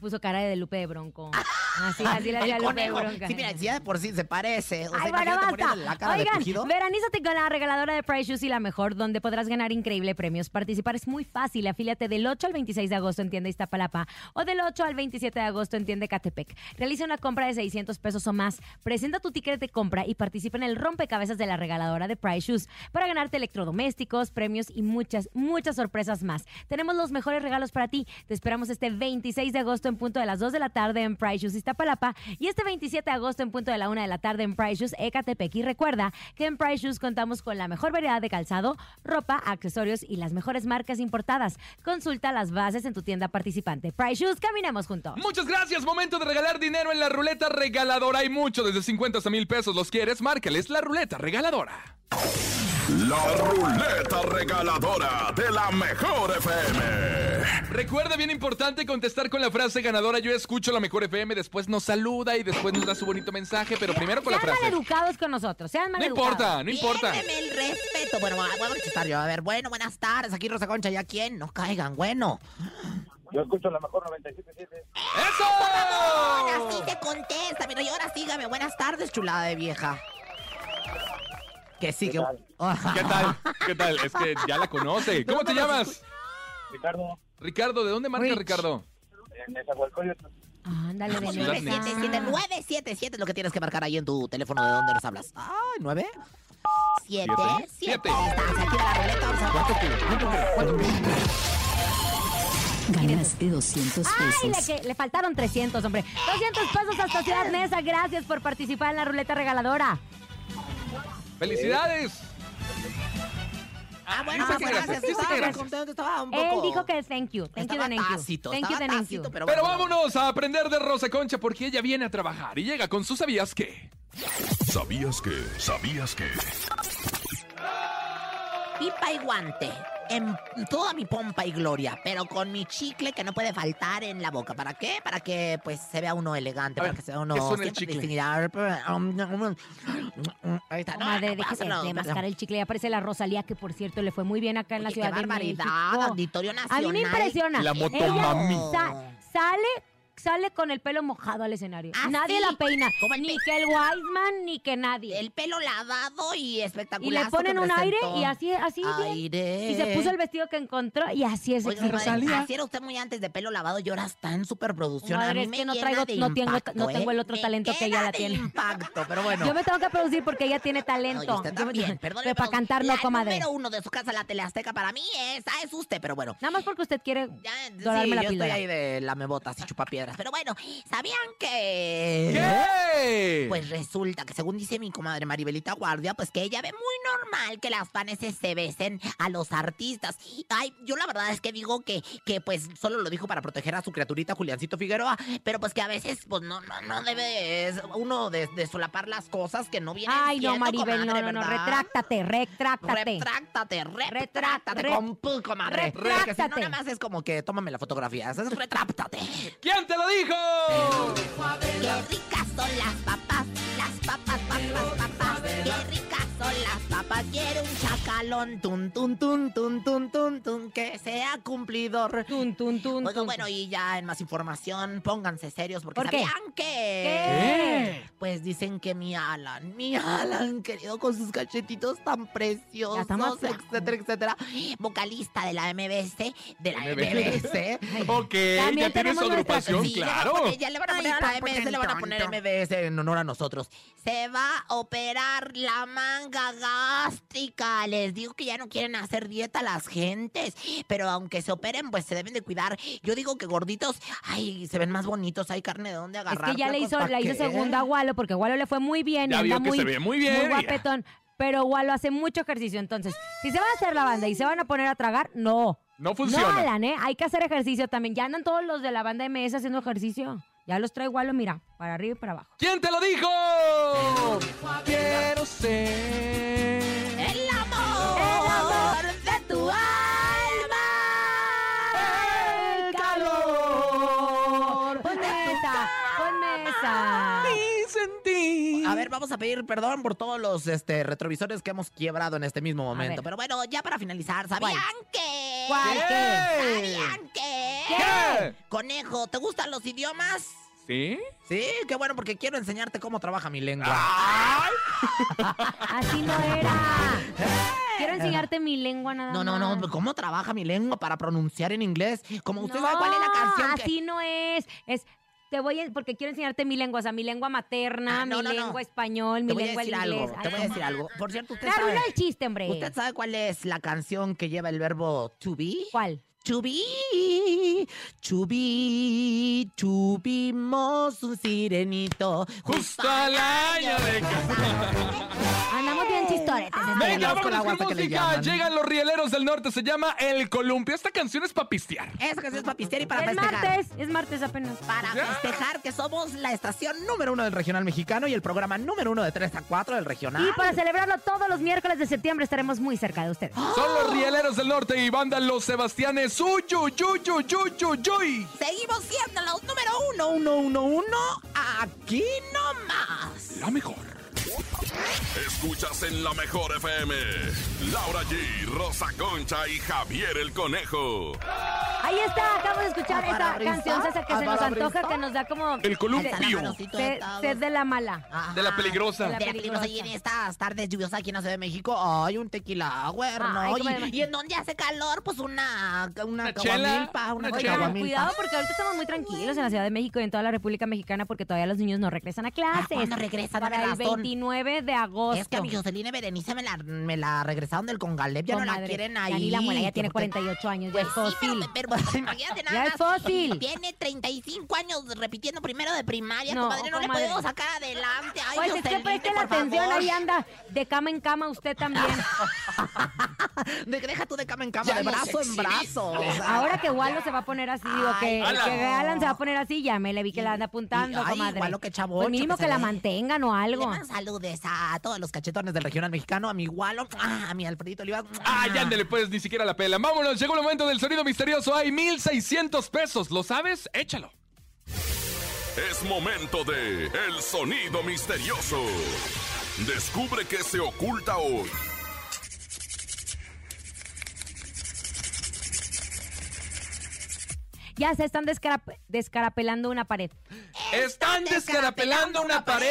Puso cara de Lupe de Bronco. Así, así la hacía Lupe de. Bronco.
Sí, mira, si ya de por sí se parece. O sea,
Ay, bueno, basta.
poniéndole la cara de
Oigan,
pujido.
veranízate con la regaladora de Price Shoes y la mejor, donde podrás ganar increíble premios. Participar es muy fácil. Afíliate del 8 al 26 de agosto en tienda Iztapalapa o del 8 al 27 de agosto en tienda Catepec. Realiza una compra de 600 pesos o más. Presenta tu ticket de compra y participa en el rompecabezas de la regaladora de Price Shoes para ganarte electrodomésticos, premios y muchas, muchas sorpresas más. Tenemos los mejores regalos para ti. Te esperamos este 26 de agosto en punto de las 2 de la tarde en Price Shoes Iztapalapa y este 27 de agosto en punto de la 1 de la tarde en Price Shoes Ecatepec. Y recuerda que en Price Shoes contamos con la mejor variedad de calzado, ropa, accesorios y las mejores marcas importadas. Consulta las bases en tu tienda participante. Price Shoes, caminemos juntos.
Muchas gracias. Momento de regalar dinero en la ruleta regaladora. Hay mucho, desde 50 hasta mil pesos. ¿Los quieres? Márcales la ruleta regaladora.
La ruleta regaladora de la mejor FM.
Recuerda, bien importante, contestar con la frase ganadora. Yo escucho la mejor FM. Después nos saluda y después nos da su bonito mensaje. Pero primero con la
Sean
frase.
maleducados con nosotros. Sean
No importa, no importa.
El respeto. Bueno, voy a contestar yo. A ver, bueno, buenas tardes. Aquí Rosa Concha. ¿Ya quién? No caigan. Bueno.
Yo escucho la mejor 97.7.
¡Eso!
Así te contesta. Mira, y ahora sígame. Buenas tardes, chulada de vieja. Que sí,
¿Qué
que...
tal?
¿Qué tal? ¿Qué tal? Es que ya la conoce. ¿Cómo te
¿Dónde nos
llamas?
Ricardo,
Ricardo, ¿de dónde marca
Rich.
Ricardo?
en Nezahualcóyotl.
Ándale, de
Ciudad
neta.
977, 977 es lo que tienes que marcar ahí en tu teléfono de dónde nos hablas. Ay, ¿nueve? ¿Siete?
Siete.
¿Siete?
Siete.
Estás aquí en la ruleta. Vamos a ver. ¿Cuánto tú?
Ganaste 200
Ay, le,
pesos.
que, le faltaron 300, hombre. 200 pesos hasta Ciudad Neza. Gracias por participar en la ruleta regaladora.
¡Felicidades!
Ah, bueno,
Dice
ah, gracias.
gracias, dice
Estaba
que
muy
gracias.
contento, estaba un poco...
Él dijo que thank you. Thank you, thank you. Thank you,
pero,
Pero
bueno.
vámonos a aprender de Rosa Concha porque ella viene a trabajar y llega con su sabías qué.
¿Sabías que? ¿Sabías que?
Pipa y guante. En toda mi pompa y gloria, pero con mi chicle que no puede faltar en la boca. ¿Para qué? Para que pues se vea uno elegante,
A
para
ver,
que se vea uno
¿qué suena el
siempre
chicle?
distinguido. Ahí está. No,
Comadre,
no,
déjese de mascar el chicle. Ya aparece la Rosalía, que por cierto le fue muy bien acá en la
Oye,
Ciudad
qué
de
barbaridad,
México.
Auditorio
A mí
Nacional.
me impresiona.
La
Ella
motomami.
sa- sale sale con el pelo mojado al escenario.
¿Ah,
nadie
sí?
la peina.
El
Ni
pe-
que el Wiseman, ni que nadie.
El pelo lavado y espectacular.
y le ponen un aire y así, así bien.
Aire.
Y se puso el vestido que encontró y así es.
Oiga, madre,
Rosalía.
así era usted muy antes de pelo lavado y ahora está en superproducción.
Madre,
a mí
es
me
que no
llena
traigo- no tengo-
impacto,
no tengo
¿eh?
el otro
Me
talento que ella la tiene.
impacto, pero bueno.
Yo me tengo que producir porque ella tiene talento.
No, usted
me-
también,
Pero para cantar no,
la
comadre.
número uno de su casa, la Teleazteca, para mí esa es usted, pero bueno.
Nada más porque usted quiere
Ya, sí,
la
yo
píldora.
estoy ahí de lamebotas y Pero bueno, ¿sabían que...?
¿Qué?
Pues resulta que según dice mi comadre Maribelita Guardia, pues que ella ve muy normal que las faneses se besen a los artistas. Ay, yo la verdad es que digo que, que pues solo lo dijo para proteger a su criaturita Juliancito Figueroa, pero pues que a veces pues no, no, no debe es uno de, de solapar las cosas que no vienen
Ay, no,
siendo,
Maribel, no,
comadre,
no, no,
¿verdad?
retráctate, retráctate.
Retráctate, retráctate,
re-
comadre. Si no,
retráctate.
nada más es como que tómame la fotografía. Es retráctate.
¿Quién te lo dijo?
Qué ricas son las papas, las papas, papas, papas. Qué ricas son las papas. Quiero un chacalón, tun, tun, tun, tun, tun, tun, tun, que sea cumplidor.
Tun, tun, tun,
Bueno,
tun.
bueno, y ya en más información, pónganse serios porque
¿Por qué?
sabían que...
¿Qué?
Pues dicen que mi Alan, mi Alan, querido, con sus cachetitos tan preciosos, etcétera, etcétera. Vocalista de la MBC, de la
MBS.
MBS.
Ok, ya
También
tiene
tenemos
su agrupación,
Sí,
claro.
poner- ya le van a poner a la MS, le van a poner
tonto.
MBS en honor a nosotros. Se va a operar la manga gástrica. Les digo que ya no quieren hacer dieta las gentes. Pero aunque se operen, pues se deben de cuidar. Yo digo que gorditos, ay, se ven más bonitos. Hay carne de dónde
Es
agarrar.
que ya le
flacos,
hizo,
¿pa'
la hizo segunda a Walo, porque Walo le fue muy bien. y anda
que
muy,
se ve muy bien,
Muy
ya.
guapetón. Pero Walo hace mucho ejercicio. Entonces, si se va a hacer la banda y se van a poner a tragar, no.
No
No,
funciona.
Alan, ¿eh? Hay que hacer ejercicio también. Ya andan todos los de la banda MS haciendo ejercicio. Ya los trae Walo, mira, para arriba y para abajo.
¿Quién te lo dijo? Quiero ser.
A ver, vamos a pedir perdón por todos los este, retrovisores que hemos quiebrado en este mismo momento. Pero bueno, ya para finalizar, ¿sabían que?
¿Cuál qué?
¿Sabían que?
¿Qué?
Conejo, ¿te gustan los idiomas?
¿Sí?
Sí, qué bueno, porque quiero enseñarte cómo trabaja mi lengua.
¡Ay!
Así no era. Quiero enseñarte mi lengua nada
No,
más.
no, no, ¿cómo trabaja mi lengua para pronunciar en inglés? Como usted
No,
sabe cuál es la canción que...
así no es. Es te voy a, porque quiero enseñarte mi lengua, o sea, mi lengua materna,
Ah, no,
mi
no, no.
lengua español, mi
Te voy a
lengua
decir
el
algo,
inglés.
te voy a decir
no.
algo. Por cierto, usted
arruina
sabe...
el chiste, hombre.
¿Usted sabe cuál es la canción que lleva el verbo to be?
¿Cuál?
To be, to be, tuvimos un sirenito
Justo al año de
Andamos bien chistoretes. este
Venga, vámonos
con la que le
música.
llaman.
Llegan los rieleros del norte. Se llama El Columpio. Esta canción es para pistear.
Esa canción es para pistear y para
es
festejar.
martes, es martes apenas.
Para
Ya.
festejar que somos la estación número uno del regional mexicano y el programa número uno de 3 a 4 del regional.
Y para celebrarlo todos los miércoles de septiembre estaremos muy cerca de ustedes.
Son los rieleros del norte y banda Los Sebastianes. Uy, uy, uy, uy, uy, uy, uy.
Seguimos siendo los número uno, uno, uno, uno, aquí nomás.
La mejor.
Escuchas en la mejor FM. Laura G, Rosa Concha y Javier el Conejo.
Ahí está, acabamos de escuchar esta canción esa que se nos antoja, que nos da como
El Columpio.
sed, sed de la mala.
Ajá.
De la peligrosa.
De la
peligrosa. Y en estas tardes lluviosas aquí en la Ciudad de México, hay un tequila agüer, ¿no? Y, en donde hace calor, pues una, una,
Una chela,
caguamilpa, una
una
Oigan,
caguamilpa.
cuidado porque ahorita estamos muy tranquilos en la Ciudad de México y en toda la República Mexicana porque todavía los niños no regresan a clases.
¿cuándo regresan?
Para el
razón.
29 de agosto.
Es que a mi Jocelyn Berenice me la, me la regresaron del Congalep, ya no la
Comadre,
quieren
ya
ahí.
ni la muela, ya
que
tiene
porque-
48 años, ya
Pues
es
sí, pero,
fósil.
pero, pero imagínate nada
Ya es fósil.
Tiene 35 años repitiendo primero de primaria,
No,
comadre, no le
comadre.
podemos sacar adelante. Ay,
Pues es que
Jocelyn,
preste la atención,
favor.
ahí anda de cama en cama usted también.
De- deja tú de cama en cama,
Ya
de brazo en brazo. o sea.
Ahora que Wallo se va a poner así, digo que,
Ala.
que Alan se va a poner así, ya me le vi que la anda apuntando,
Y- ay,
comadre.
Wallo, qué chavocho
Pues mínimo
que
que, la mantengan o algo.
Saludes a todos los cachetones del regional mexicano, a mi Walo, a mi Alfredito Oliva.
Ah, ya ándele, pues ni siquiera la pela. Vámonos, llegó el momento del sonido misterioso. Hay 1600 pesos. ¿Lo sabes? Échalo.
Es momento de El Sonido Misterioso. Descubre qué se oculta hoy.
Ya se están descarap- descarapelando una pared.
¿Están descarapelando una pared?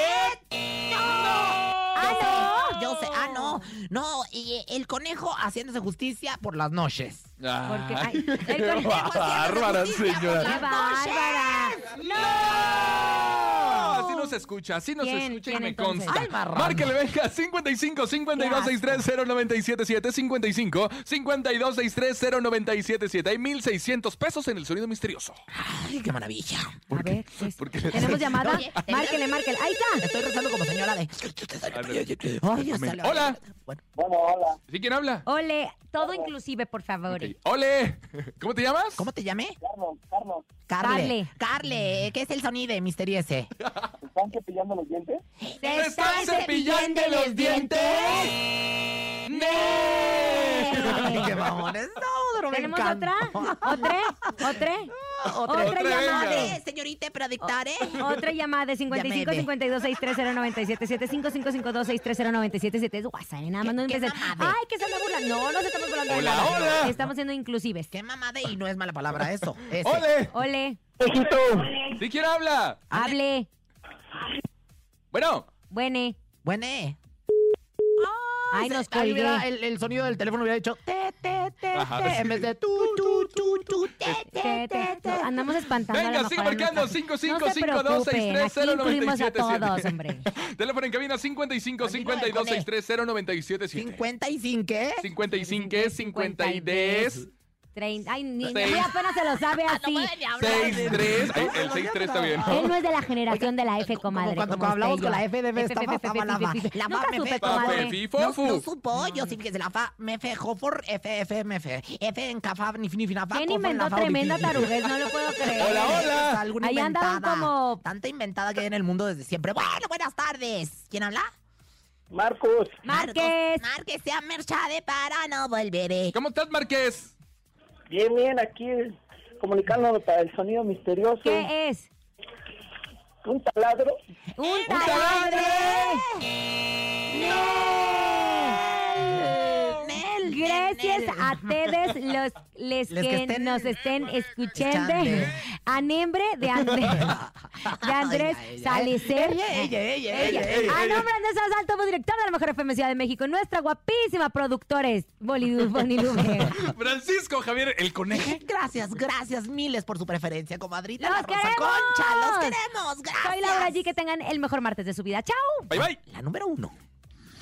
Yo sé, yo sé. Ah, no. No, y el conejo haciéndose justicia por las noches.
Porque,
Ay,
ay, el
bárbara, señora.
¡Qué bárbara!
¡No! Así no se escucha, así no se
¿Quién?
escucha y
¿Quién
me
entonces?
consta.
Ay, marrano.
Márquele, venga, 55 52 63 0977 55 52 63 0977 Hay 1600 pesos en el sonido misterioso.
Ay, qué maravilla.
A ver,
Porque
¿tenemos llamada?
Oye,
Márquele, márquele. ¡Ahí está!
Estoy rezando como señora de. Ay.
Hola.
Bueno,
Bueno, hola.
¿Sí quién habla?
Ole, todo inclusive, por favor.
Ok. ¡Ole! ¿Cómo te llamas?
¿Cómo te llamé?
Carlos, Carlos,
Carle. Carle, ¿qué es el sonido de misterio ese?
¿te están cepillando los dientes?
¿Te están cepillando los dientes?
Ay, qué mamones. No,
¿Tenemos otra? ¿Otra? ¿Otra?
Otra,
Otra llamada.
Dictare, señorita, para dictare.
Otra llamada, 55
Llamede.
52 630 977 5552 630 977 Es WhatsApp, nada más no. Ay, que se anda burlando. No, no se estamos burlando de
Hola,
nada.
hola.
Estamos siendo inclusives.
Qué mamada y no es mala palabra eso. Ese.
¡Ole!
Ole,
¿Sí quién habla?
hable,
Bueno,
buene.
Buene.
Ay, nos
ah,
colgué.
el, el sonido del teléfono hubiera dicho te, te, te, te, en vez de tu, tu, tu, tu, te, te,
te, te. Andamos espantando.
Venga, sigue marcando 5552630977.
hombre.
Teléfono en cabina 5552630977.
55 qué?
55 50
y 10. 30. Ay, ni, ni apenas se lo sabe así.
Seis, tres. Ay, el 6-3 está bien.
Él no es de la generación de la F, comadre.
Cuando hablamos con la F de estaba
estaba
la La
Nunca supe, comadre.
No supo, yo sí que se la fa. Mefe, jofor, F, F, F. F en cafab, ni finifinafa.
¿Quién inventó tremenda taruguez? No lo puedo creer.
Hola, hola.
Ahí andaban como...
Tanta inventada que hay en el mundo desde siempre. Bueno, buenas tardes. ¿Quién habla?
Marcos.
Márquez.
Márquez, sea merchade para no volveré.
¿Cómo estás, Márquez?
Bien, bien, aquí comunicándonos para el sonido misterioso.
¿Qué es?
Un taladro.
¡Un
taladre!
Nel,
Gracias a ustedes los les
Les
que,
que estén-
nos estén escuchando. A nombre de Andrés, de Andrés. Salicer.
Ella, ella, ella, ella,
A nombre de Andrés Salto, como director de la Mejor FM Ciudad de México, nuestra guapísima productora es Bolidú Bonilube.
Francisco Javier, el conejo.
Gracias, gracias miles por su preferencia, comadrita.
¡Los
la Rosa
queremos!
Concha, los queremos, gracias.
Soy Laura G. Que tengan el mejor martes de su vida. ¡Chao!
Bye, bye.
La número uno.